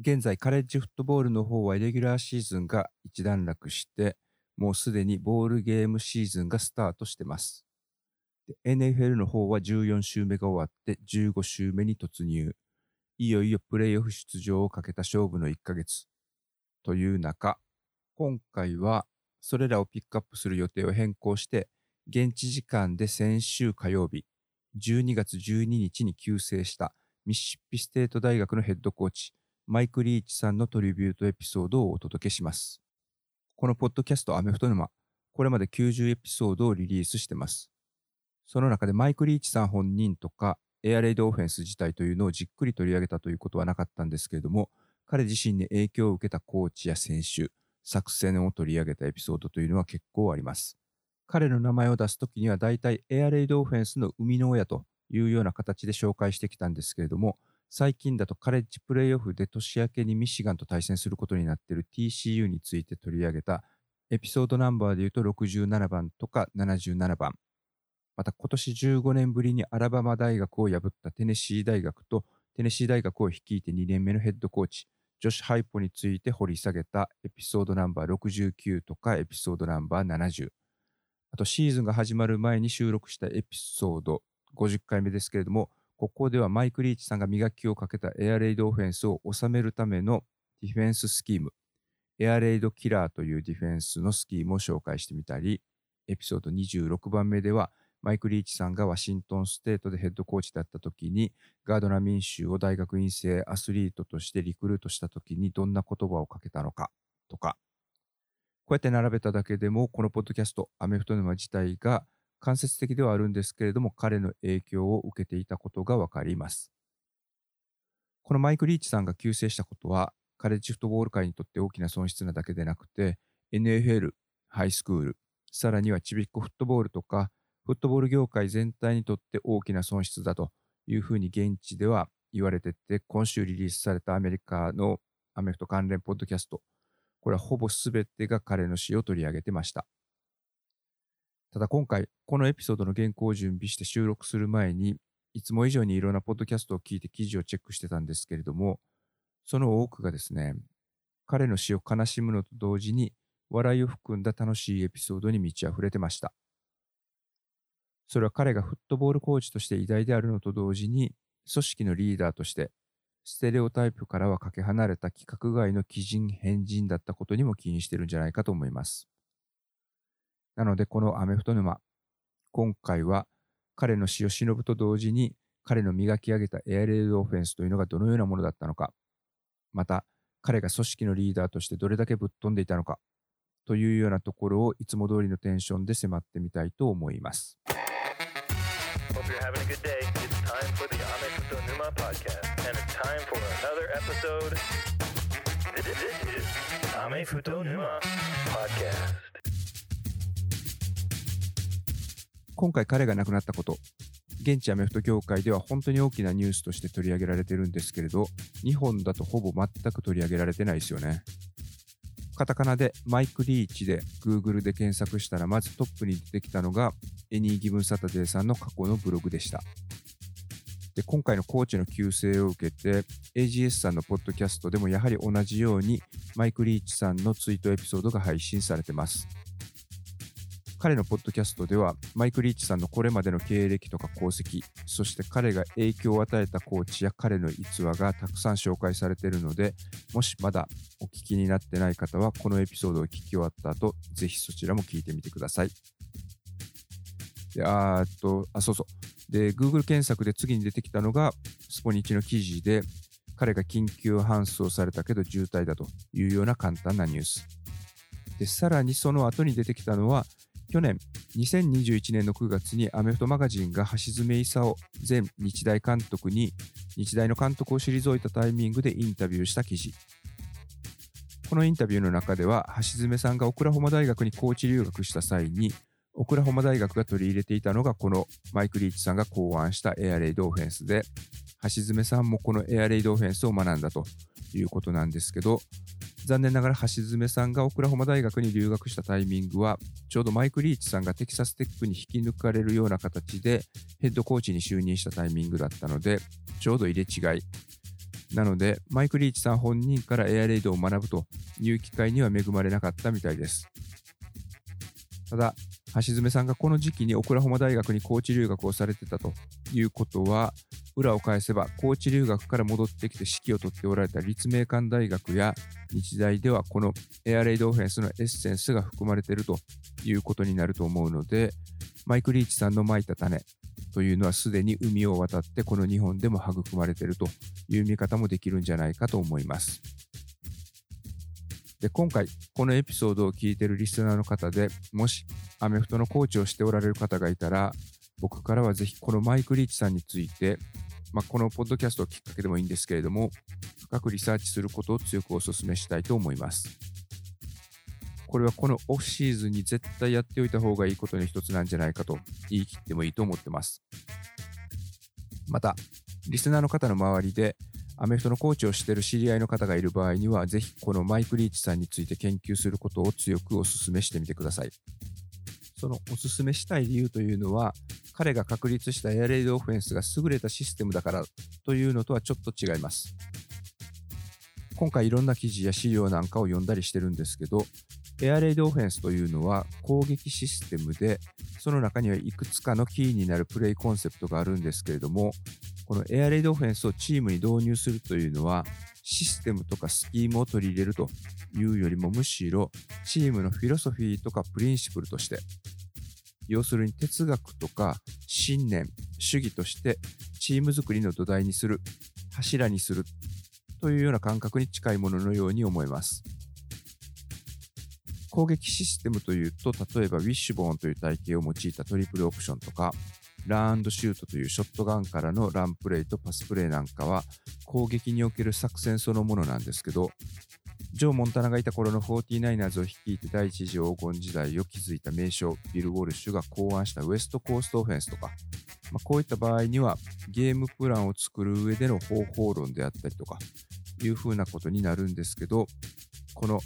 現在カレッジフットボールの方はイレギュラーシーズンが一段落して、もうすでにボールゲームシーズンがスタートしてます。NFL の方は14週目が終わって15週目に突入。いよいよプレイオフ出場をかけた勝負の1ヶ月。という中、今回はそれらをピックアップする予定を変更して、現地時間で先週火曜日、12月12日に急逝したミシッピステート大学のヘッドコーチ、マイク・リーチさんのトリビュートエピソードをお届けします。このポッドキャストアメフト沼、これまで90エピソードをリリースしてます。その中でマイク・リーチさん本人とか、エアレイドオフェンス自体というのをじっくり取り上げたということはなかったんですけれども、彼自身に影響を受けたコーチや選手、作戦を取り上げたエピソードというのは結構あります。彼の名前を出すときには大体エアレイドオフェンスの生みの親というような形で紹介してきたんですけれども、最近だとカレッジプレイオフで年明けにミシガンと対戦することになっている TCU について取り上げたエピソードナンバーで言うと67番とか77番。また今年15年ぶりにアラバマ大学を破ったテネシー大学とテネシー大学を率いて2年目のヘッドコーチ、ジョシュ・ハイポについて掘り下げたエピソードナンバー69とかエピソードナンバー70。あとシーズンが始まる前に収録したエピソード50回目ですけれども、ここではマイク・リーチさんが磨きをかけたエアレイドオフェンスを収めるためのディフェンススキーム、エアレイドキラーというディフェンスのスキームを紹介してみたり、エピソード26番目では、マイク・リーチさんがワシントンステートでヘッドコーチだった時に、ガードナー民衆を大学院生アスリートとしてリクルートした時にどんな言葉をかけたのかとか、こうやって並べただけでも、このポッドキャスト、アメフト沼自体が間接的ではあるんですけれども、彼の影響を受けていたことがわかります。このマイク・リーチさんが急成したことは、カレッジフットボール界にとって大きな損失なだけでなくて、NFL、ハイスクール、さらにはちびっこフットボールとか、フットボール業界全体にとって大きな損失だというふうに現地では言われてて、今週リリースされたアメリカのアメフト関連ポッドキャスト、これはほぼ全てが彼の死を取り上げてました。ただ今回、このエピソードの原稿を準備して収録する前に、いつも以上にいろんなポッドキャストを聞いて記事をチェックしてたんですけれども、その多くがですね、彼の死を悲しむのと同時に、笑いを含んだ楽しいエピソードに満ち溢れてました。それは彼がフットボールコーチとして偉大であるのと同時に、組織のリーダーとして、ステレオタイプからはかけ離れた規格外の奇人変人だったことにも起因してるんじゃないかと思います。なので、このアメフト沼、今回は彼の死を忍ぶと同時に、彼の磨き上げたエアレールオフェンスというのがどのようなものだったのか、また、彼が組織のリーダーとしてどれだけぶっ飛んでいたのか、というようなところをいつも通りのテンションで迫ってみたいと思います。Hope you're having a good day. It's time for the Amefuto Numa podcast, 今回彼が亡くなったこと、現地アメフト業界では本当に大きなニュースとして取り上げられてるんですけれど、日本だとほぼ全く取り上げられてないですよね。カタカナでマイク・リーチで Google で検索したらまずトップに出てきたのがAny Given Saturday さんの過去のブログでした。で今回のコーチの急逝を受けて AGS さんのポッドキャストでもやはり同じようにマイク・リーチさんのツイートエピソードが配信されてます。彼のポッドキャストではマイク・リーチさんのこれまでの経歴とか功績、そして彼が影響を与えたコーチや彼の逸話がたくさん紹介されているので、もしまだお聞きになってない方はこのエピソードを聞き終わった後、ぜひそちらも聞いてみてください。で、あっと、あ、そうそう。で、Google 検索で次に出てきたのが、スポニチの記事で、彼が緊急搬送されたけど渋滞だというような簡単なニュース。で、さらにその後に出てきたのは、去年、2021年の9月にアメフトマガジンが橋爪功前日大監督に日大の監督を退いたタイミングでインタビューした記事。このインタビューの中では、橋爪さんがオクラホマ大学にコーチ留学した際に、オクラホマ大学が取り入れていたのがこのマイク・リーチさんが考案したエアレイドオフェンスで、橋爪さんもこのエアレイドオフェンスを学んだということなんですけど、残念ながら橋爪さんがオクラホマ大学に留学したタイミングは、ちょうどマイク・リーチさんがテキサステックに引き抜かれるような形でヘッドコーチに就任したタイミングだったので、ちょうど入れ違い。なので、マイク・リーチさん本人からエアレイドを学ぶという機会には恵まれなかったみたいです。ただ、橋爪さんがこの時期にオクラホマ大学にコーチ留学をされてたということは、裏を返せば、コーチ留学から戻ってきて指揮を執っておられた立命館大学や日大では、このエアレイドオフェンスのエッセンスが含まれているということになると思うので、マイク・リーチさんのまいた種というのはすでに海を渡ってこの日本でも育まれているという見方もできるんじゃないかと思います。で今回、このエピソードを聞いているリスナーの方でもしアメフトのコーチをしておられる方がいたら、僕からはぜひこのマイク・リーチさんについて、まあ、このポッドキャストをきっかけでもいいんですけれども、深くリサーチすることを強くお勧めしたいと思います。これはこのオフシーズンに絶対やっておいた方がいいことの一つなんじゃないかと言い切ってもいいと思ってます。また、リスナーの方の周りでアメフトのコーチをしている知り合いの方がいる場合には、ぜひこのマイク・リーチさんについて研究することを強くお勧めしてみてください。そのお勧めしたい理由というのは、彼が確立したエアレイドオフェンスが優れたシステムだからというのとはちょっと違います。今回いろんな記事や資料なんかを読んだりしてるんですけど、エアレイドオフェンスというのは攻撃システムで、その中にはいくつかのキーになるプレイコンセプトがあるんですけれども、このエアレイドオフェンスをチームに導入するというのは、システムとかスキームを取り入れるというよりもむしろ、チームのフィロソフィーとかプリンシプルとして、要するに哲学とか信念、主義としてチーム作りの土台にする、柱にするというような感覚に近いもののように思えます。攻撃システムというと、例えばウィッシュボーンという体系を用いたトリプルオプションとか、ランシュートというショットガンからのランプレイとパスプレーなんかは攻撃における作戦そのものなんですけど、ジョー・モンタナがいた頃の 49ers を率いて第一次黄金時代を築いた名将ビル・ウォルシュが考案したウエストコーストオフェンスとか、まあ、こういった場合にはゲームプランを作る上での方法論であったりとかいうふうなことになるんですけど、この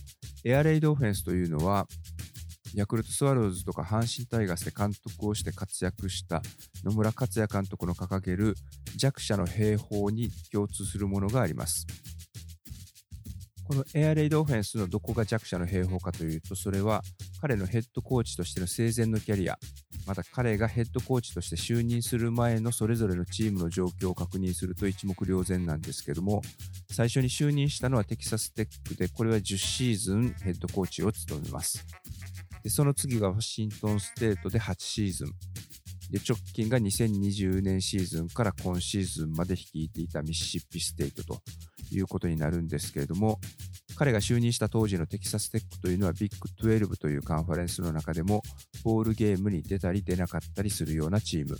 エアレイドオフェンスというのは、ヤクルトスワローズとか阪神タイガースで監督をして活躍した野村克也監督の掲げる弱者の兵法に共通するものがあります。このエアレイドオフェンスのどこが弱者の兵法かというと、それは彼のヘッドコーチとしての生前のキャリア、また彼がヘッドコーチとして就任する前のそれぞれのチームの状況を確認すると一目瞭然なんですけども、最初に就任したのはテキサステックで、これは10シーズンヘッドコーチを務めます。でその次がワシントンステートで8シーズン。で直近が2020年シーズンから今シーズンまで率いていたミシシッピステートということになるんですけれども、彼が就任した当時のテキサステックというのはビッグ12というカンファレンスの中でもボウルゲームに出たり出なかったりするようなチーム。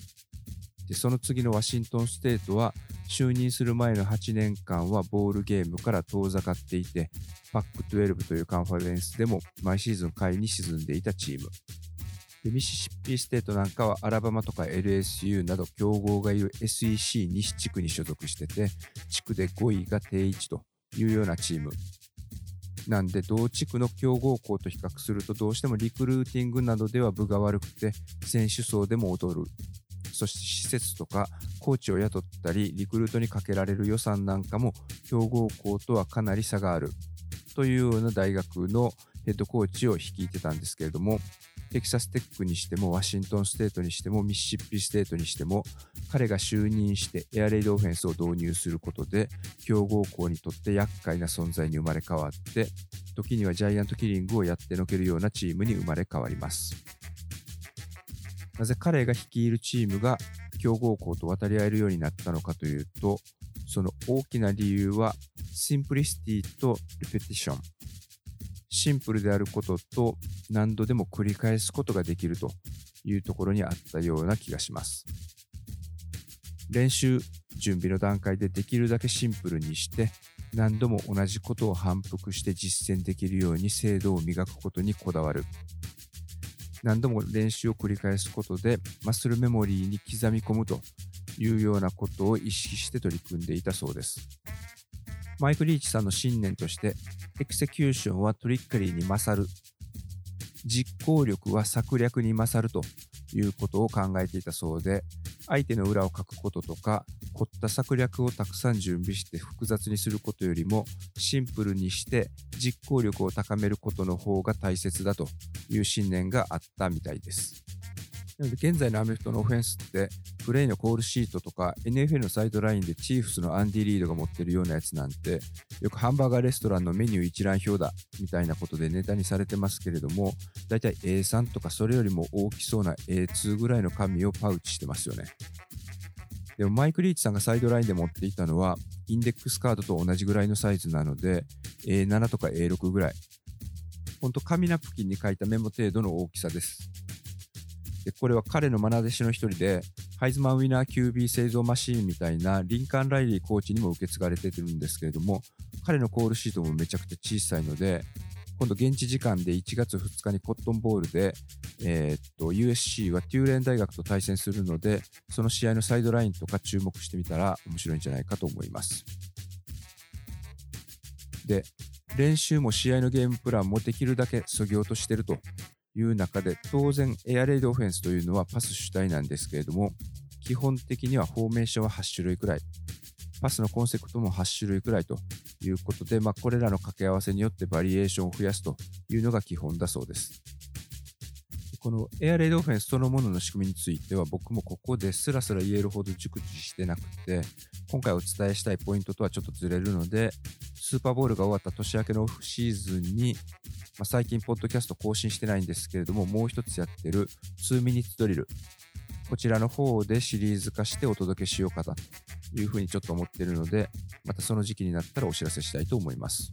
でその次のワシントンステートは就任する前の8年間はボウルゲームから遠ざかっていて、パック12というカンファレンスでも毎シーズン下位に沈んでいたチーム。でミシシッピステートなんかはアラバマとか LSU など強豪がいる SEC 西地区に所属してて、地区で5位が定位置というようなチーム。なんで、同地区の強豪校と比較するとどうしてもリクルーティングなどでは分が悪くて、選手層でも劣る。そして施設とかコーチを雇ったり、リクルートにかけられる予算なんかも強豪校とはかなり差がある。というような大学のヘッドコーチを率いてたんですけれども、テキサステックにしても、ワシントンステートにしても、ミシシッピステートにしても、彼が就任してエアレイドオフェンスを導入することで、強豪校にとって厄介な存在に生まれ変わって、時にはジャイアントキリングをやってのけるようなチームに生まれ変わります。なぜ彼が率いるチームが強豪校と渡り合えるようになったのかというと、その大きな理由は、シンプリシティとリペティション。シンプルであることと何度でも繰り返すことができるというところにあったような気がします。練習、準備の段階でできるだけシンプルにして何度も同じことを反復して実践できるように精度を磨くことにこだわる。何度も練習を繰り返すことでマッスルメモリーに刻み込むというようなことを意識して取り組んでいたそうです。マイク・リーチさんの信念として、エクセキューションはトリッカリーに勝る、実行力は策略に勝るということを考えていたそうで、相手の裏をかくこととか、凝った策略をたくさん準備して複雑にすることよりもシンプルにして実行力を高めることの方が大切だという信念があったみたいです。なので現在のアメフトのオフェンスってプレイのコールシートとか NFL のサイドラインでチーフスのアンディ・リードが持ってるようなやつなんてよくハンバーガーレストランのメニュー一覧表だみたいなことでネタにされてますけれどもだいたい A3 とかそれよりも大きそうな A2 ぐらいの紙をパウチしてますよね。でもマイク・リーチさんがサイドラインで持っていたのはインデックスカードと同じぐらいのサイズなので A7 とか A6 ぐらい。ほんと紙ナプキンに書いたメモ程度の大きさです。でこれは彼の愛弟子の一人でハイズマンウィナー QB 製造マシーンみたいなリンカーン・ライリーコーチにも受け継がれてるんですけれども彼のコールシートもめちゃくちゃ小さいので今度現地時間で1月2日にコットンボールで、えー、っと USC はテューレン大学と対戦するのでその試合のサイドラインとか注目してみたら面白いんじゃないかと思います。で練習も試合のゲームプランもできるだけそぎ落としてるという中で当然エアレイドオフェンスというのはパス主体なんですけれども基本的にはフォーメーションは8種類くらいパスのコンセプトも8種類くらいということで、まあ、これらの掛け合わせによってバリエーションを増やすというのが基本だそうです。このエアレイドオフェンスそのものの仕組みについては僕もここでスラスラ言えるほど熟知してなくて今回お伝えしたいポイントとはちょっとずれるのでスーパーボールが終わった年明けのオフシーズンに、まあ、最近ポッドキャスト更新してないんですけれどももう一つやってる2ミニッツドリルこちらの方でシリーズ化してお届けしようかなというふうにちょっと思ってるので、またその時期になったらお知らせしたいと思います。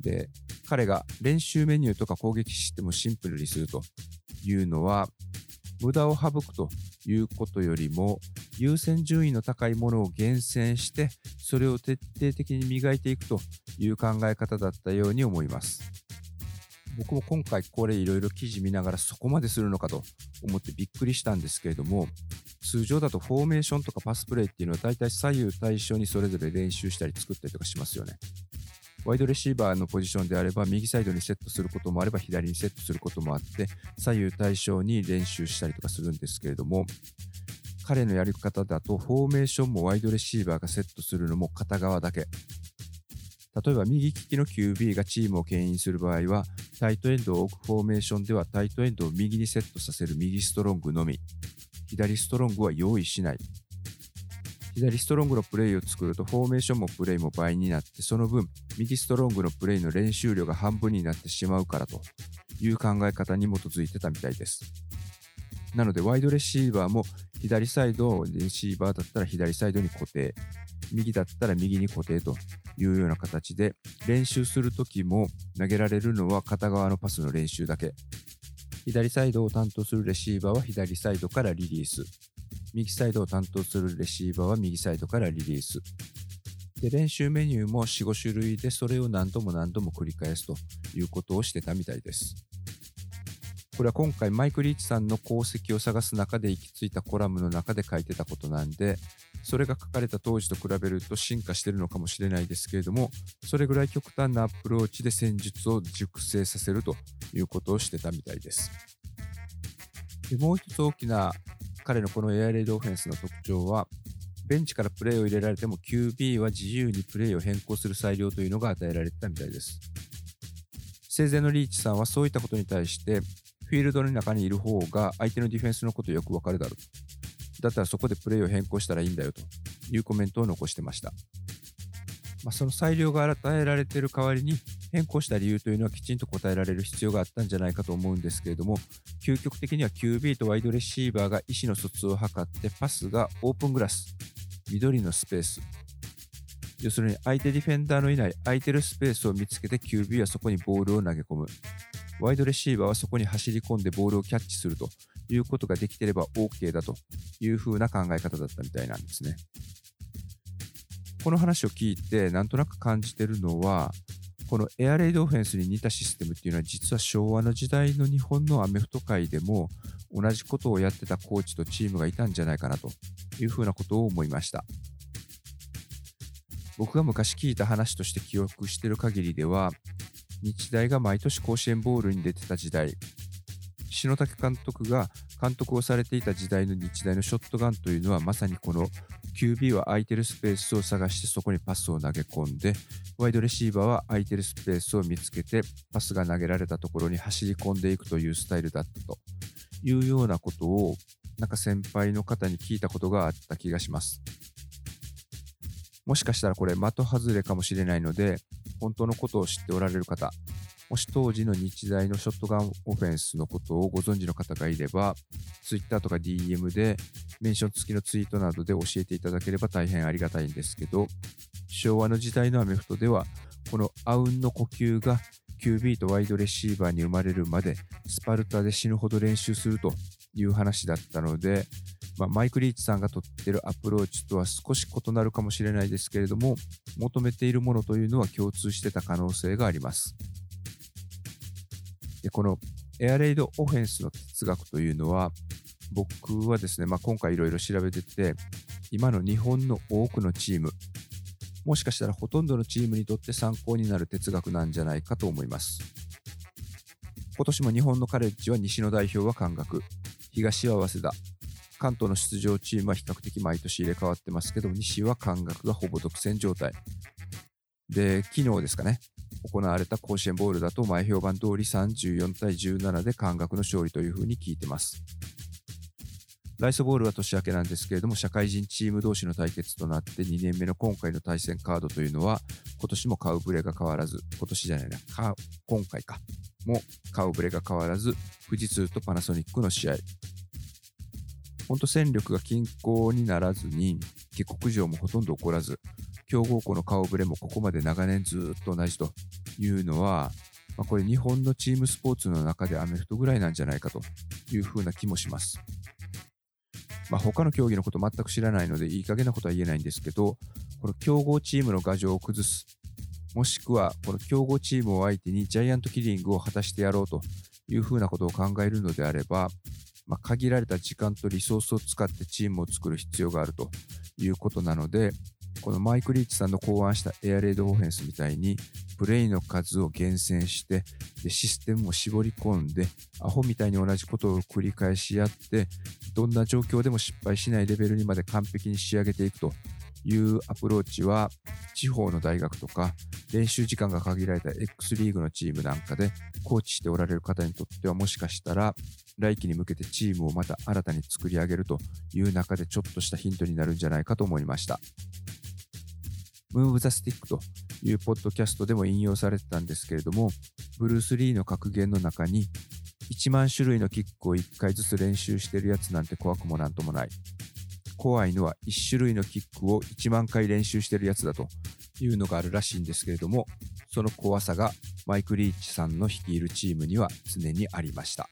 で、彼が練習メニューとか攻撃システムをシンプルにするというのは、無駄を省くということよりも、優先順位の高いものを厳選して、それを徹底的に磨いていくという考え方だったように思います。僕も今回これいろいろ記事見ながらそこまでするのかと思ってびっくりしたんですけれども、通常だとフォーメーションとかパスプレイっていうのは大体左右対称にそれぞれ練習したり作ったりとかしますよね。ワイドレシーバーのポジションであれば右サイドにセットすることもあれば左にセットすることもあって左右対称に練習したりとかするんですけれども彼のやり方だとフォーメーションもワイドレシーバーがセットするのも片側だけ例えば右利きの QB がチームを牽引する場合はタイトエンドを置くフォーメーションではタイトエンドを右にセットさせる右ストロングのみ左ストロングは用意しない。左ストロングのプレイを作るとフォーメーションもプレイも倍になってその分右ストロングのプレイの練習量が半分になってしまうからという考え方に基づいてたみたいです。なのでワイドレシーバーも左サイドレシーバーだったら左サイドに固定右だったら右に固定というような形で練習するときも投げられるのは片側のパスの練習だけ左サイドを担当するレシーバーは左サイドからリリース。右サイドを担当するレシーバーは右サイドからリリース。で練習メニューも4、5種類でそれを何度も何度も繰り返すということをしてたみたいです。これは今回マイク・リーチさんの功績を探す中で行き着いたコラムの中で書いてたことなんで、それが書かれた当時と比べると進化してるのかもしれないですけれども、それぐらい極端なアプローチで戦術を熟成させるということをしてたみたいです。でもう一つ大きな彼のこのエアレイドオフェンスの特徴は、ベンチからプレーを入れられても QB は自由にプレーを変更する裁量というのが与えられてたみたいです。生前のリーチさんはそういったことに対して、フィールドの中にいる方が相手のディフェンスのことよくわかるだろうだったらそこでプレーを変更したらいいんだよというコメントを残してました。まあ、その裁量が与えられている代わりに変更した理由というのはきちんと答えられる必要があったんじゃないかと思うんですけれども究極的には QB とワイドレシーバーが意思の疎通を図ってパスがオープングラス緑のスペース要するに相手ディフェンダーのいない空いてるスペースを見つけて QB はそこにボールを投げ込むワイドレシーバーはそこに走り込んでボールをキャッチするということができてれば OK だというふうな考え方だったみたいなんですね。この話を聞いてなんとなく感じてるのはこのエアレイドオフェンスに似たシステムっていうのは実は昭和の時代の日本のアメフト界でも同じことをやってたコーチとチームがいたんじゃないかなというふうなことを思いました。僕が昔聞いた話として記憶してる限りでは日大が毎年甲子園ボールに出てた時代篠竹監督が監督をされていた時代の日大のショットガンというのはまさにこの QB は空いてるスペースを探してそこにパスを投げ込んでワイドレシーバーは空いてるスペースを見つけてパスが投げられたところに走り込んでいくというスタイルだったというようなことをなんか先輩の方に聞いたことがあった気がします。もしかしたらこれ的外れかもしれないので本当のことを知っておられる方もし当時の日大のショットガンオフェンスのことをご存知の方がいれば、Twitter とか DM でメンション付きのツイートなどで教えていただければ大変ありがたいんですけど、昭和の時代のアメフトでは、このあうんの呼吸が QB とワイドレシーバーに生まれるまでスパルタで死ぬほど練習するという話だったので、まあ、マイク・リーチさんがとってるアプローチとは少し異なるかもしれないですけれども求めているものというのは共通してた可能性があります。で、このエアレイドオフェンスの哲学というのは、僕はですね、まあ、今回いろいろ調べてて、今の日本の多くのチーム、もしかしたらほとんどのチームにとって参考になる哲学なんじゃないかと思います。今年も日本のカレッジは西の代表は関学、東は早稲田、関東の出場チームは比較的毎年入れ替わってますけど、西は関学がほぼ独占状態。で、昨日ですかね、行われた甲子園ボールだと前評判通り34対17で関学の勝利というふうに聞いてます。ライスボールは年明けなんですけれども、社会人チーム同士の対決となって2年目の今回の対戦カードというのは、今年も顔ぶれが変わらず、今年じゃないな、今回か、も顔ぶれが変わらず、富士通とパナソニックの試合。本当戦力が均衡にならずに、下克上もほとんど起こらず、強豪校の顔ぶれもここまで長年ずっと同じというのは、まあ、これ日本のチームスポーツの中でアメフトぐらいなんじゃないかというふうな気もします。まあ、他の競技のこと全く知らないのでいい加減なことは言えないんですけど、この強豪チームの牙城を崩す、もしくはこの強豪チームを相手にジャイアントキリングを果たしてやろうというふうなことを考えるのであれば、まあ、限られた時間とリソースを使ってチームを作る必要があるということなので、このマイク・リーチさんの考案したエアレードオフェンスみたいに、プレイの数を厳選して、でシステムも絞り込んで、アホみたいに同じことを繰り返しやって、どんな状況でも失敗しないレベルにまで完璧に仕上げていくというアプローチは、地方の大学とか、練習時間が限られた X リーグのチームなんかで、コーチしておられる方にとっては、もしかしたら、来季に向けてチームをまた新たに作り上げるという中でちょっとしたヒントになるんじゃないかと思いました。Move the Stick というポッドキャストでも引用されてたんですけれども、ブルース・リーの格言の中に、1万種類のキックを1回ずつ練習してるやつなんて怖くもなんともない。怖いのは1種類のキックを1万回練習してるやつだというのがあるらしいんですけれども、その怖さがマイク・リーチさんの率いるチームには常にありました。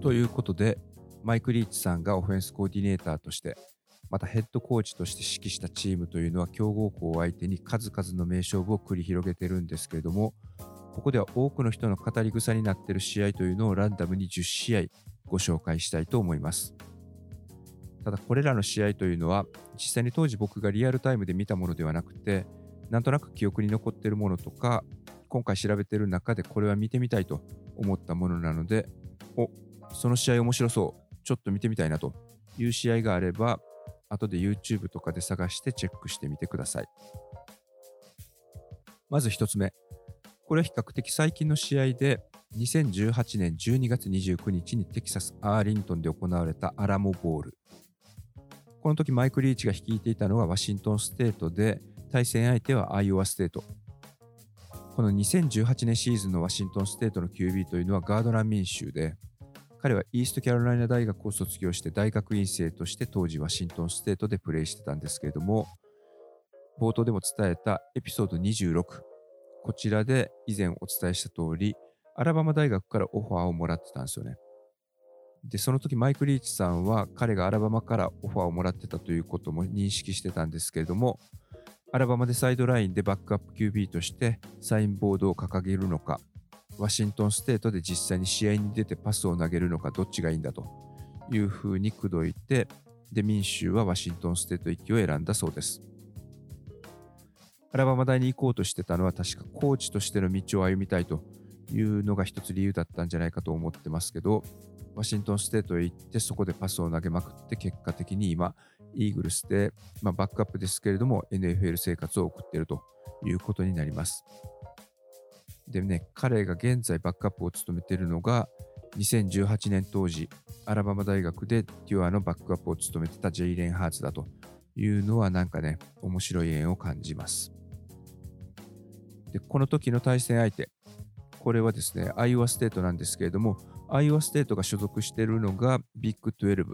ということで、マイク・リーチさんがオフェンスコーディネーターとして、またヘッドコーチとして指揮したチームというのは強豪校を相手に数々の名勝負を繰り広げてるんですけれども、ここでは多くの人の語り草になっている試合というのをランダムに10試合ご紹介したいと思います。ただこれらの試合というのは実際に当時僕がリアルタイムで見たものではなくてなんとなく記憶に残っているものとか今回調べている中でこれは見てみたいと思ったものなのでおその試合面白そう、ちょっと見てみたいなという試合があれば、後で YouTube とかで探してチェックしてみてください。まず1つ目。これは比較的最近の試合で、2018年12月29日にテキサス・アーリントンで行われたアラモボール。この時マイク・リーチが率いていたのはワシントンステートで、対戦相手はアイオワステート。この2018年シーズンのワシントンステートの QB というのはガードナー・ミンシューで、彼はイーストキャロライナ大学を卒業して大学院生として当時ワシントンステートでプレーしてたんですけれども、冒頭でも伝えたエピソード26、こちらで以前お伝えした通り、アラバマ大学からオファーをもらってたんですよね。で、その時マイク・リーチさんは彼がアラバマからオファーをもらってたということも認識してたんですけれども、アラバマでサイドラインでバックアップ QB としてサインボードを掲げるのか、ワシントンステートで実際に試合に出てパスを投げるのかどっちがいいんだというふうに口説いて、で、ミンシューはワシントンステート行きを選んだそうです。アラバマ大に行こうとしてたのは確かコーチとしての道を歩みたいというのが一つ理由だったんじゃないかと思ってますけど、ワシントンステートへ行ってそこでパスを投げまくって結果的に今、イーグルスで、まあ、バックアップですけれども NFL 生活を送っているということになります。でね、彼が現在バックアップを務めているのが2018年当時、アラバマ大学でトゥアのバックアップを務めてたジェイレン・ハーツだというのはなんかね、面白い縁を感じます。で、この時の対戦相手、これはですね、アイオワステートなんですけれども、アイオワステートが所属しているのがビッグ12。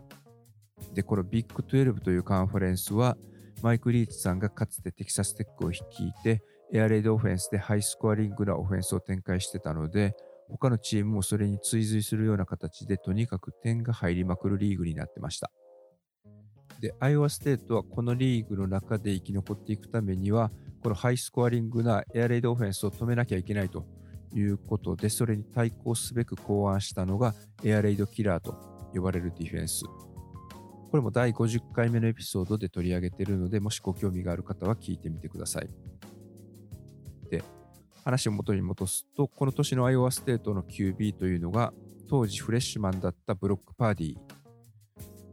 で、このビッグ12というカンファレンスは、マイク・リーチさんがかつてテキサステックを率いて、エアレイドオフェンスでハイスコアリングなオフェンスを展開してたので、他のチームもそれに追随するような形で、とにかく点が入りまくるリーグになってました。で、アイオワステートはこのリーグの中で生き残っていくためには、このハイスコアリングなエアレイドオフェンスを止めなきゃいけないということで、それに対抗すべく考案したのがエアレイドキラーと呼ばれるディフェンス。これも第50回目のエピソードで取り上げているので、もしご興味がある方は聞いてみてください。話を元に戻すと、この年のアイオワステートの QB というのが、当時フレッシュマンだったブロックパーディー。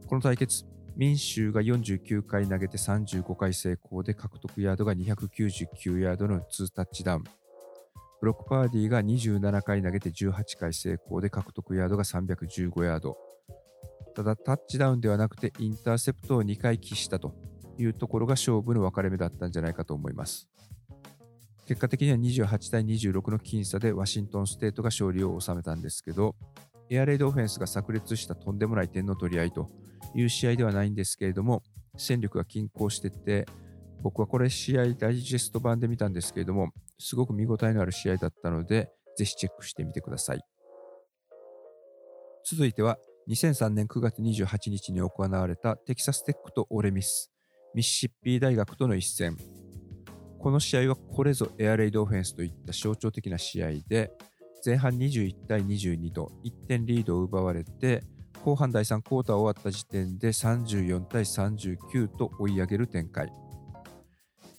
この対決、ミンシューが49回投げて35回成功で獲得ヤードが299ヤードの2タッチダウン。ブロックパーディーが27回投げて18回成功で獲得ヤードが315ヤード。ただ、タッチダウンではなくてインターセプトを2回喫したというところが勝負の分かれ目だったんじゃないかと思います。結果的には28対26の僅差でワシントンステートが勝利を収めたんですけど、エアレイドオフェンスが炸裂したとんでもない点の取り合いという試合ではないんですけれども、戦力が均衡してて、僕はこれ試合ダイジェスト版で見たんですけれども、すごく見応えのある試合だったので、ぜひチェックしてみてください。続いては、2003年9月28日に行われたテキサステックとオレミス、ミシシッピー大学との一戦。この試合はこれぞエアレイドオフェンスといった象徴的な試合で、前半21対22と1点リードを奪われて、後半第3クォーター終わった時点で34対39と追い上げる展開。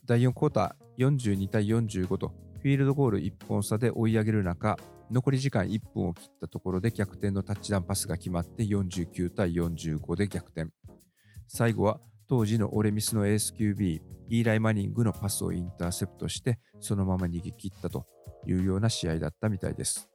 第4クォーター42対45とフィールドゴール1本差で追い上げる中、残り時間1分を切ったところで逆転のタッチダウンパスが決まって49対45で逆転。最後は当時のオレミスのエース QB、イーライ・マニングのパスをインターセプトして、そのまま逃げ切ったというような試合だったみたいです。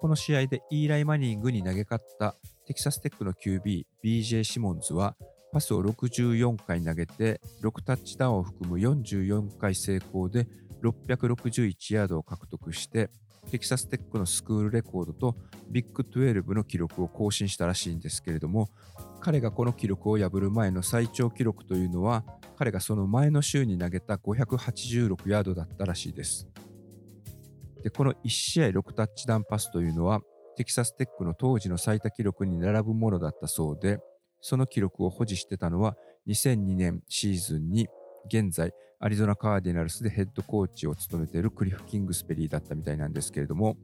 この試合でイーライ・マニングに投げ勝ったテキサステックの QB、BJ シモンズは、パスを64回投げて、6タッチダウンを含む44回成功で661ヤードを獲得して、テキサステックのスクールレコードとビッグ12の記録を更新したらしいんですけれども、彼がこの記録を破る前の最長記録というのは、彼がその前の週に投げた586ヤードだったらしいです。で、この1試合6タッチダウンパスというのは、テキサステックの当時の最多記録に並ぶものだったそうで、その記録を保持してたのは2002年シーズンに現在アリゾナカーディナルスでヘッドコーチを務めているクリフ・キングスペリーだったみたいなんですけれども、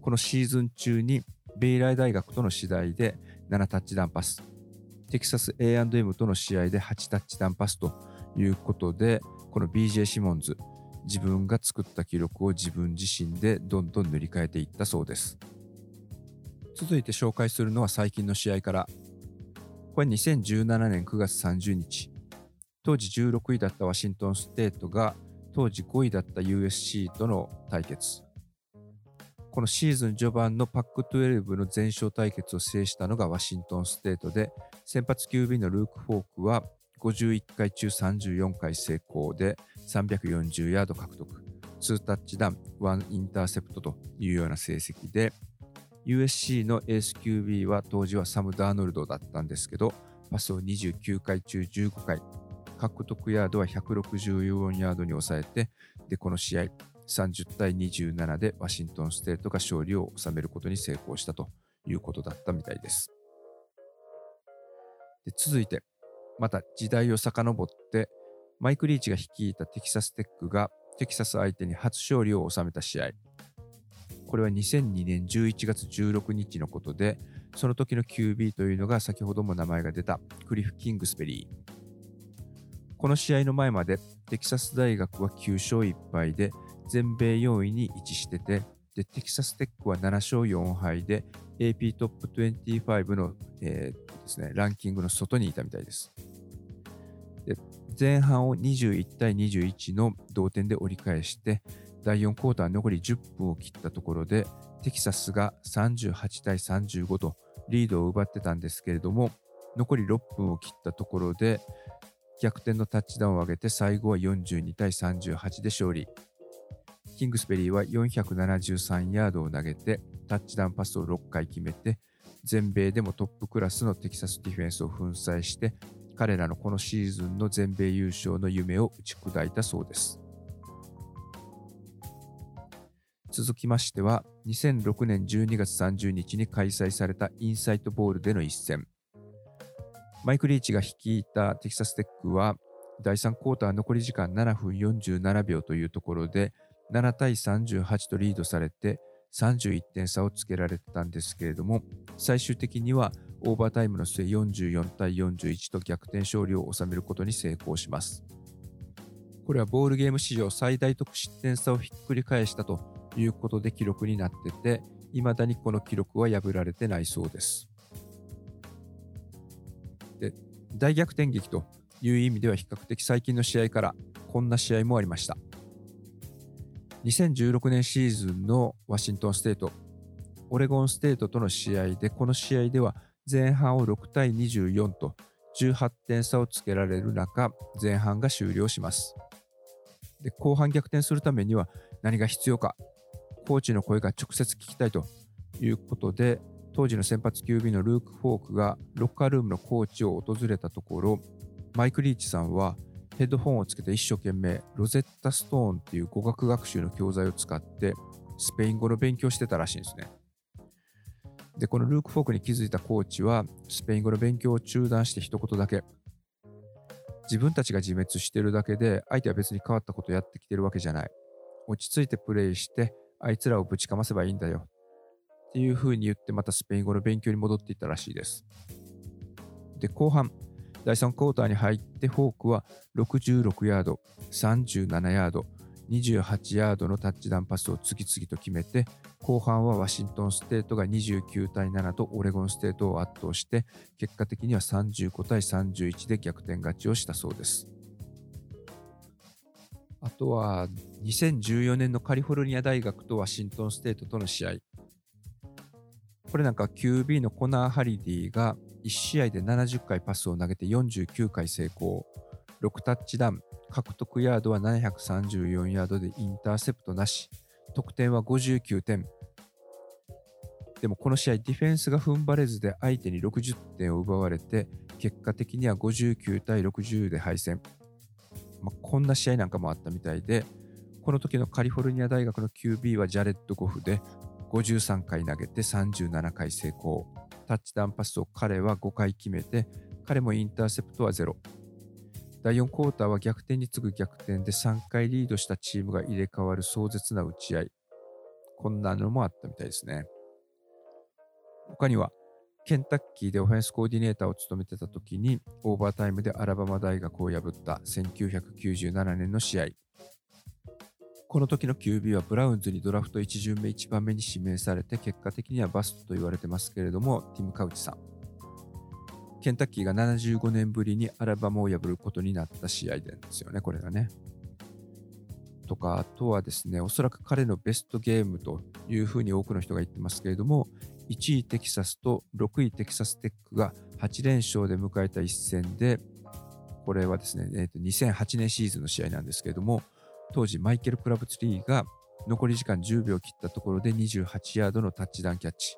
このシーズン中にベイライ大学との試合で7タッチダウンパス、テキサス A&M との試合で8タッチダウンパスということで、この BJ シモンズ、自分が作った記録を自分自身でどんどん塗り替えていったそうです。続いて紹介するのは最近の試合から。これ2017年9月30日。当時16位だったワシントンステートが当時5位だった USC との対決。このシーズン序盤のパック12の全勝対決を制したのがワシントンステートで、先発 QB のルーク・フォークは51回中34回成功で340ヤード獲得、2タッチダウン、1インターセプトというような成績で、USC のエース QB は当時はサム・ダーノルドだったんですけど、パスを29回中15回、獲得ヤードは164ヤードに抑えて、で、この試合、30対27でワシントンステートが勝利を収めることに成功したということだったみたいです。で続いて、また時代を遡って、マイク・リーチが率いたテキサステックがテキサス相手に初勝利を収めた試合。これは2002年11月16日のことで、その時の QB というのが先ほども名前が出たクリフ・キングスベリー。この試合の前までテキサス大学は9勝1敗で全米4位に位置してて、でテキサステックは7勝4敗で AP トップ25の、えーですね、ランキングの外にいたみたいです。で前半を21対21の同点で折り返して、第4クォーター残り10分を切ったところで、テキサスが38対35とリードを奪ってたんですけれども、残り6分を切ったところで、逆転のタッチダウンを上げて、最後は42対38で勝利。キングスベリーは473ヤードを投げて、タッチダウンパスを6回決めて、全米でもトップクラスのテキサスディフェンスを粉砕して、彼らのこのシーズンの全米優勝の夢を打ち砕いたそうです。続きましては、2006年12月30日に開催されたインサイトボールでの一戦。マイク・リーチが率いたテキサステックは、第3クォーター残り時間7分47秒というところで、7対38とリードされて31点差をつけられたんですけれども最終的にはオーバータイムの末44対41と逆転勝利を収めることに成功します。これはボールゲーム史上最大得失点差をひっくり返したということで記録になってて未だにこの記録は破られてないそうです。大逆転劇という意味では比較的最近の試合からこんな試合もありました2016年シーズンのワシントンステート、オレゴンステートとの試合で、この試合では前半を6対24と18点差をつけられる中、前半が終了します。で後半逆転するためには何が必要か、コーチの声が直接聞きたいということで、当時の先発 QB のルーク・フォークがロッカールームのコーチを訪れたところ、マイク・リーチさんはヘッドホンをつけて一生懸命ロゼッタストーンっていう語学学習の教材を使ってスペイン語の勉強してたらしいんですね。で、このルーク・フォークに気づいたコーチはスペイン語の勉強を中断して一言だけ自分たちが自滅してるだけで相手は別に変わったことやってきてるわけじゃない。落ち着いてプレイしてあいつらをぶちかませばいいんだよ。っていう風に言ってまたスペイン語の勉強に戻っていったらしいです。で、後半、第3クォーターに入ってフォークは66ヤード、37ヤード、28ヤードのタッチダウンパスを次々と決めて、後半はワシントンステートが29対7とオレゴンステートを圧倒して、結果的には35対31で逆転勝ちをしたそうです。あとは2014年のカリフォルニア大学とワシントンステートとの試合。これなんか QB のコナー・ハリディが1試合で70回パスを投げて49回成功。6タッチダウン。獲得ヤードは734ヤードでインターセプトなし。得点は59点。でもこの試合、ディフェンスが踏ん張れずで相手に60点を奪われて、結果的には59対60で敗戦。まあ、こんな試合なんかもあったみたいで、この時のカリフォルニア大学の QB はジャレット・ゴフで53回投げて37回成功。タッチダウンパスを彼は5回決めて、彼もインターセプトは0。第4クォーターは逆転に次ぐ逆転で3回リードしたチームが入れ替わる壮絶な打ち合い。こんなのもあったみたいですね。他には、ケンタッキーでオフェンスコーディネーターを務めてた時に、オーバータイムでアラバマ大学を破った1997年の試合。この時の QB はブラウンズにドラフト1巡目1番目に指名されて結果的にはバストと言われてますけれどもティム・カウチさん。ケンタッキーが75年ぶりにアラバマを破ることになった試合ですよねこれがね。とかあとはですねおそらく彼のベストゲームというふうに多くの人が言ってますけれども1位テキサスと6位テキサステックが8連勝で迎えた一戦でこれはですね、えー、と2008年シーズンの試合なんですけれども当時マイケル・クラブツリーが残り時間10秒切ったところで28ヤードのタッチダウンキャッチ。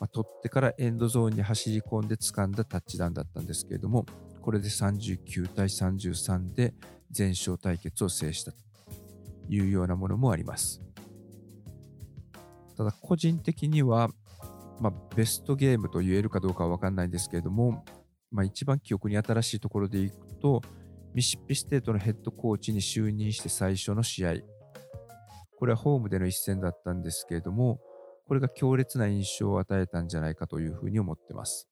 まあ、取ってからエンドゾーンに走り込んで掴んだタッチダウンだったんですけれども、これで39対33で全勝対決を制したというようなものもあります。ただ個人的には、まあ、ベストゲームと言えるかどうかは分かんないんですけれども、まあ、一番記憶に新しいところでいくと、ミシシッピステートのヘッドコーチに就任して最初の試合。これはホームでの一戦だったんですけれども、これが強烈な印象を与えたんじゃないかというふうに思ってます。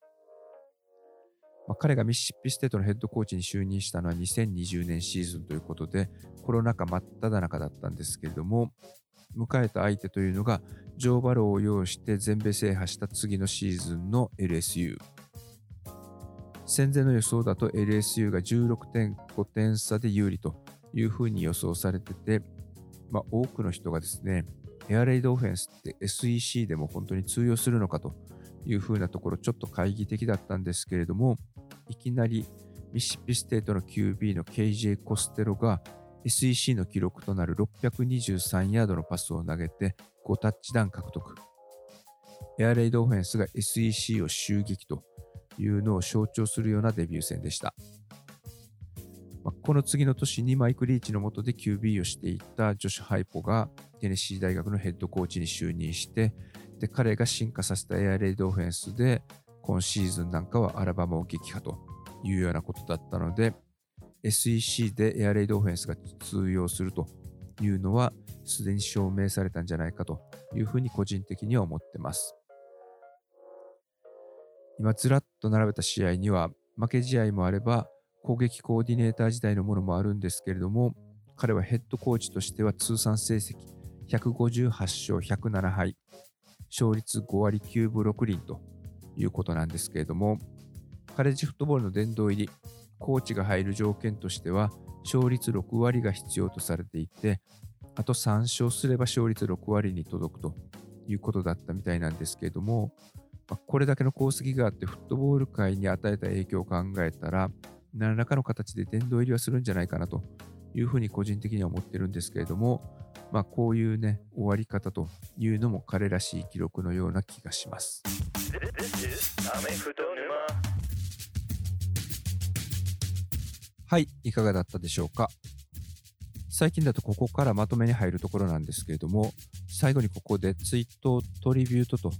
まあ、彼がミシシッピステートのヘッドコーチに就任したのは2020年シーズンということで、コロナ禍真っ只中だったんですけれども、迎えた相手というのが、ジョー・バローを擁して全米制覇した次のシーズンの LSU。戦前の予想だと LSU が16.5点差で有利というふうに予想されてて、まあ、多くの人がですね、エアレイドオフェンスって SEC でも本当に通用するのかというふうなところ、ちょっと懐疑的だったんですけれども、いきなりミシシッピステートの QB の KJ コステロが SEC の記録となる623ヤードのパスを投げて5タッチダウン獲得。エアレイドオフェンスが SEC を襲撃というのを象徴するようなデビュー戦でした。ま、この次の年にマイク・リーチの下で QB をしていたジョシュ・ハイポがテネシー大学のヘッドコーチに就任して、で彼が進化させたエアレイドオフェンスで今シーズンなんかはアラバマを撃破というようなことだったので、SEC でエアレイドオフェンスが通用するというのはすでに証明されたんじゃないかというふうに個人的には思ってます。今ずらっと並べた試合には負け試合もあれば攻撃コーディネーター時代のものもあるんですけれども彼はヘッドコーチとしては通算成績158勝107敗勝率5割9分6厘ということなんですけれどもカレッジフットボールの殿堂入りコーチが入る条件としては勝率6割が必要とされていてあと3勝すれば勝率6割に届くということだったみたいなんですけれどもこれだけの功績があってフットボール界に与えた影響を考えたら何らかの形で殿堂入りはするんじゃないかなというふうに個人的には思ってるんですけれども、まあ、こういうね終わり方というのも彼らしい記録のような気がします。はい、いかがだったでしょうか。最近だとここからまとめに入るところなんですけれども、最後にここでツイートトリビュートと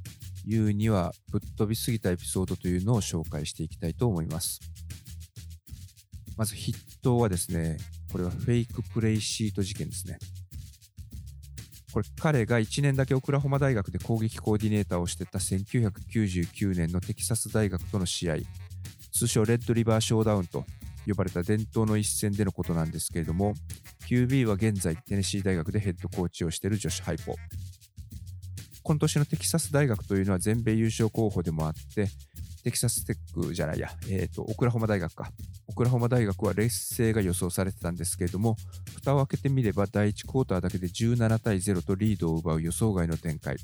いうにはぶっ飛びすぎたエピソードというのを紹介していきたいと思います。まず筆頭はですね、これはフェイクプレイシート事件ですね。これ彼が1年だけオクラホマ大学で攻撃コーディネーターをしてた1999年のテキサス大学との試合、通称レッドリバーショーダウンと呼ばれた伝統の一戦でのことなんですけれども、QB は現在テネシー大学でヘッドコーチをしているジョシュ・ハイポ。今年のテキサス大学というのは全米優勝候補でもあって、テキサステックじゃないや、えっ、ー、と、オクラホマ大学か。オクラホマ大学は劣勢が予想されてたんですけれども、蓋を開けてみれば第1クォーターだけで17対0とリードを奪う予想外の展開。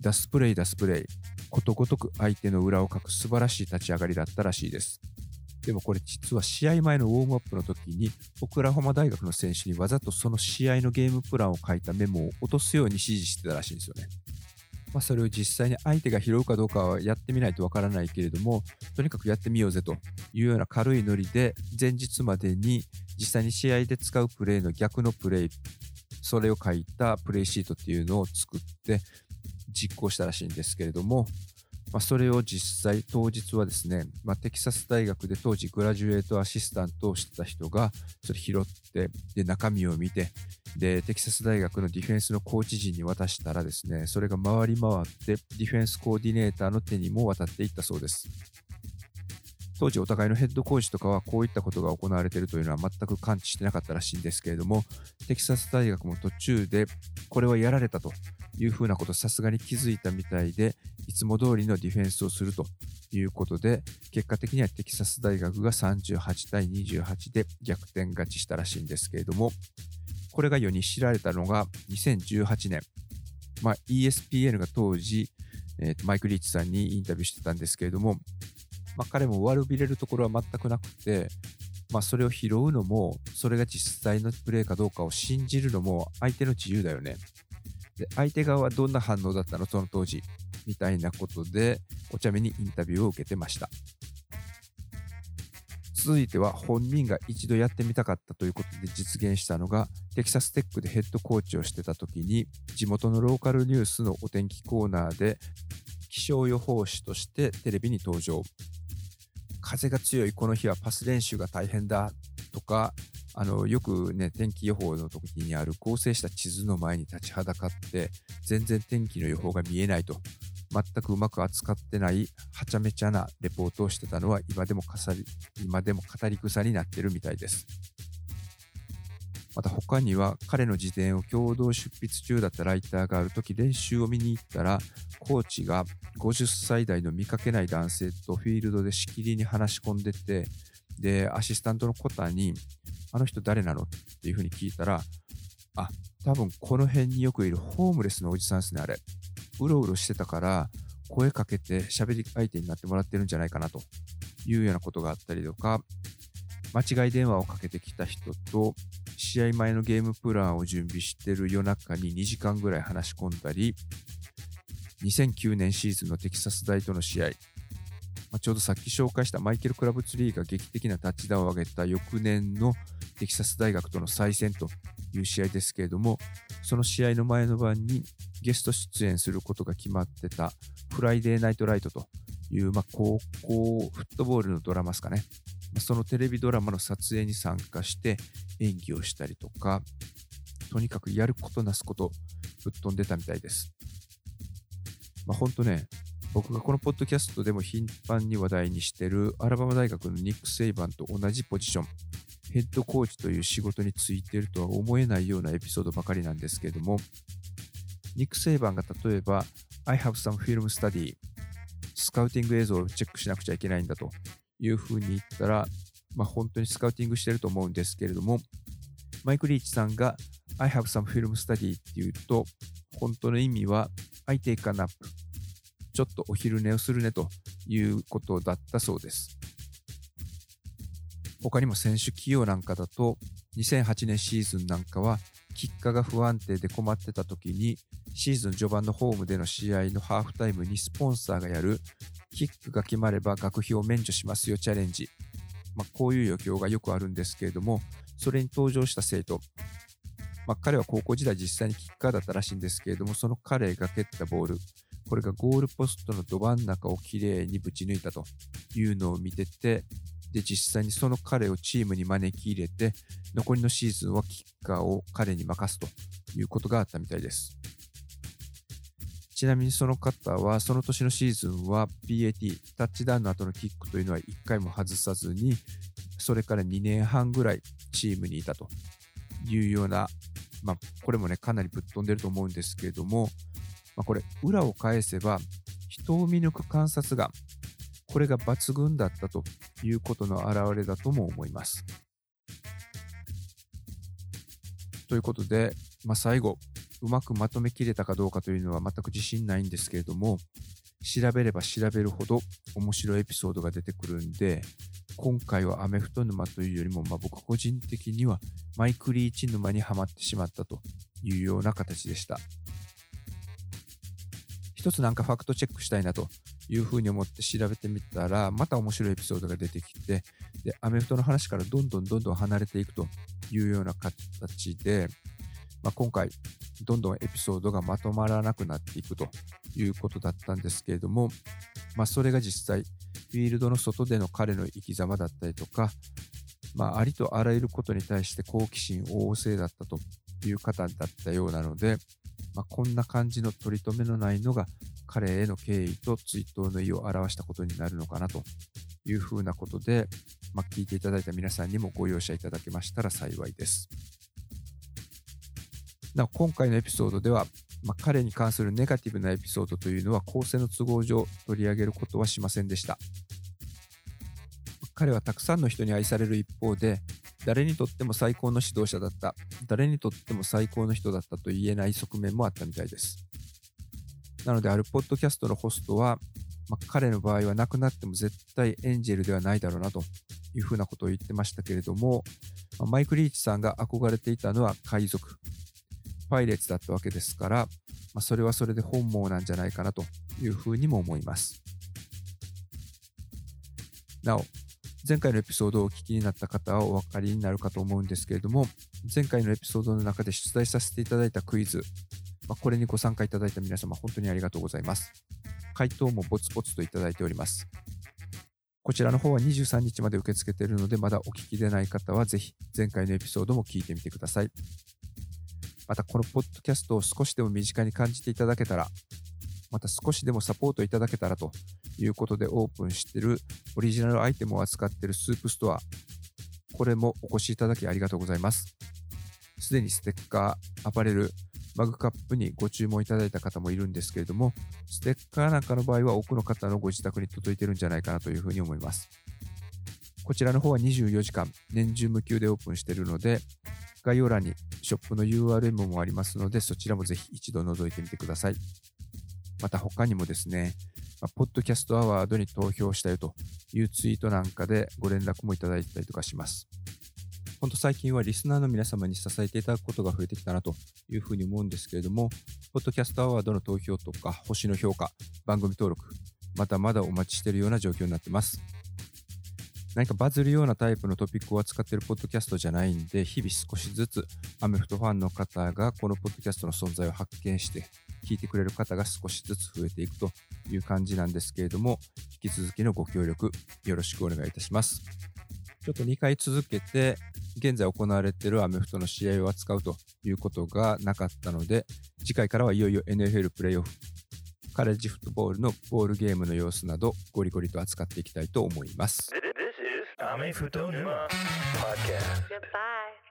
ダスプレイ、ダスプレイ。ことごとく相手の裏をかく素晴らしい立ち上がりだったらしいです。でもこれ実は試合前のウォームアップの時に、オクラホマ大学の選手にわざとその試合のゲームプランを書いたメモを落とすように指示してたらしいんですよね。まあ、それを実際に相手が拾うかどうかはやってみないとわからないけれども、とにかくやってみようぜというような軽いノリで、前日までに実際に試合で使うプレーの逆のプレー、それを書いたプレイシートっていうのを作って実行したらしいんですけれども、まあ、それを実際当日はですね、まあ、テキサス大学で当時グラジュエートアシスタントをしてた人がそれ拾ってで中身を見てでテキサス大学のディフェンスのコーチ陣に渡したらですねそれが回り回ってディフェンスコーディネーターの手にも渡っていったそうです。当時お互いのヘッドコーチとかはこういったことが行われているというのは全く感知してなかったらしいんですけれどもテキサス大学も途中でこれはやられたというふうなことさすがに気づいたみたいでいつも通りのディフェンスをするということで、結果的にはテキサス大学が38対28で逆転勝ちしたらしいんですけれども、これが世に知られたのが2018年、まあ、ESPN が当時、えー、マイク・リーチさんにインタビューしてたんですけれども、まあ、彼も悪びれるところは全くなくて、まあ、それを拾うのも、それが実際のプレーかどうかを信じるのも相手の自由だよね。で相手側はどんな反応だったの？その当時。みたいなことで、お茶目にインタビューを受けてました。続いては本人が一度やってみたかったということで実現したのがテキサステックでヘッドコーチをしてた時に地元のローカルニュースのお天気コーナーで気象予報士としてテレビに登場風が強いこの日はパス練習が大変だとかあのよくね天気予報の時にある合成した地図の前に立ちはだかって全然天気の予報が見えないと全くうまく扱ってないはちゃめちゃなレポートをしてたのは今でもかさり今でも語り草になってるみたいです。また他には彼の自伝を共同出筆中だったライターがある時練習を見に行ったらコーチが50歳代の見かけない男性とフィールドでしきりに話し込んでてでアシスタントのコタにあの人誰なの？っていうふうに聞いたらあ多分この辺によくいるホームレスのおじさんですねあれうろうろしてたから声かけて喋り相手になってもらってるんじゃないかなというようなことがあったりとか間違い電話をかけてきた人と試合前のゲームプランを準備してる夜中に2時間ぐらい話し込んだり2009年シーズンのテキサス大との試合、まあ、ちょうどさっき紹介したマイケル・クラブツリーが劇的なタッチダウンを上げた翌年のテキサス大学との再戦という試合ですけれどもその試合の前の晩にゲスト出演することが決まってた Friday Night Light という、まあ、高校フットボールのドラマですかね。ま、そのテレビドラマの撮影に参加して演技をしたりとか、とにかくやることなすことぶっ飛んでたみたいです。まあ、ほんとね、僕がこのポッドキャストでも頻繁に話題にしてるアラバマ大学のニック・セイバンと同じポジション、ヘッドコーチという仕事についているとは思えないようなエピソードばかりなんですけれども、ニック・セイバンが例えば I have some film study スカウティング映像をチェックしなくちゃいけないんだというふうに言ったら、まあ、本当にスカウティングしてると思うんですけれども、マイク・リーチさんが I have some film study っていうと、本当の意味は I take a nap ちょっとお昼寝をするねということだったそうです。他にも選手起用なんかだと、2008年シーズンなんかは、キッカが不安定で困ってた時に、シーズン序盤のホームでの試合のハーフタイムにスポンサーがやるキックが決まれば学費を免除しますよチャレンジ。まあ、こういう余興がよくあるんですけれども、それに登場した生徒、まあ、彼は高校時代実際にキッカーだったらしいんですけれども、その彼が蹴ったボール、これがゴールポストのど真ん中をきれいにぶち抜いたというのを見てて、で、実際にその彼をチームに招き入れて、残りのシーズンはキッカーを彼に任すということがあったみたいです。ちなみにその方は、その年のシーズンは PAT、タッチダウンの後のキックというのは1回も外さずに、それから2年半ぐらいチームにいたというような、まあ、これもね、かなりぶっ飛んでると思うんですけれども、まあ、これ、裏を返せば、人を見抜く観察眼、これが抜群だったということの表れだとも思います。ということで、まあ、最後、うまくまとめきれたかどうかというのは全く自信ないんですけれども、調べれば調べるほど面白いエピソードが出てくるんで、今回はアメフト沼というよりも、まあ、僕個人的にはマイクリーチ沼にはまってしまったというような形でした。一つなんかファクトチェックしたいなというふうに思って調べてみたら、また面白いエピソードが出てきて、で、アメフトの話からどんどんどんどん離れていくというような形で、まあ、今回、どんどんエピソードがまとまらなくなっていくということだったんですけれども、まあ、それが実際、フィールドの外での彼の生き様だったりとか、まあ、ありとあらゆることに対して好奇心旺盛だったという方だったようなので、まあ、こんな感じの取り留めのないのが彼への敬意と追悼の意を表したことになるのかなというふうなことで、まあ、聞いていただいた皆さんにもご容赦いただけましたら幸いです。なお今回のエピソードでは、まあ、彼に関するネガティブなエピソードというのは構成の都合上取り上げることはしませんでした。彼はたくさんの人に愛される一方で、誰にとっても最高の指導者だった、誰にとっても最高の人だったと言えない側面もあったみたいです。なので、あるポッドキャストのホストは、まあ、彼の場合は亡くなっても絶対エンジェルではないだろうなというふうなことを言ってましたけれども、ま、マイク・リーチさんが憧れていたのは海賊、パイレーツだったわけですから、まあ、それはそれで本望なんじゃないかなというふうにも思います。なお、前回のエピソードをお聞きになった方はお分かりになるかと思うんですけれども、前回のエピソードの中で出題させていただいたクイズ、まあ、これにご参加いただいた皆様、本当にありがとうございます。回答もボツボツといただいております。こちらの方は23日まで受け付けているので、まだお聞きでない方はぜひ前回のエピソードも聞いてみてください。またこのポッドキャストを少しでも身近に感じていただけたら、また少しでもサポートいただけたらということでオープンしているオリジナルアイテムを扱っているスープストア、これもお越しいただきありがとうございます。すでにステッカー、アパレル、マグカップにご注文いただいた方もいるんですけれども、ステッカーなんかの場合は多くの方のご自宅に届いてるんじゃないかなというふうに思います。こちらの方は24時間、年中無休でオープンしているので、概要欄にショップの URL もありますので、そちらもぜひ一度覗いてみてください。また他にもですね、まポッドキャストアワードに投票したよというツイートなんかでご連絡もいただいたりとかします。本当最近はリスナーの皆様に支えていただくことが増えてきたなというふうに思うんですけれども、ポッドキャストアワードの投票とか、星の評価、番組登録、まだまだお待ちしているような状況になっています。何かバズるようなタイプのトピックを扱っているポッドキャストじゃないんで、日々少しずつアメフトファンの方がこのポッドキャストの存在を発見して、聞いてくれる方が少しずつ増えていくという感じなんですけれども、引き続きのご協力よろしくお願いいたします。ちょっと2回続けて現在行われているアメフトの試合を扱うということがなかったので、次回からはいよいよ NFL プレイオフ、カレッジフットボールのボールゲームの様子などゴリゴリと扱っていきたいと思います。This is アメフト沼 Podcast. Goodbye.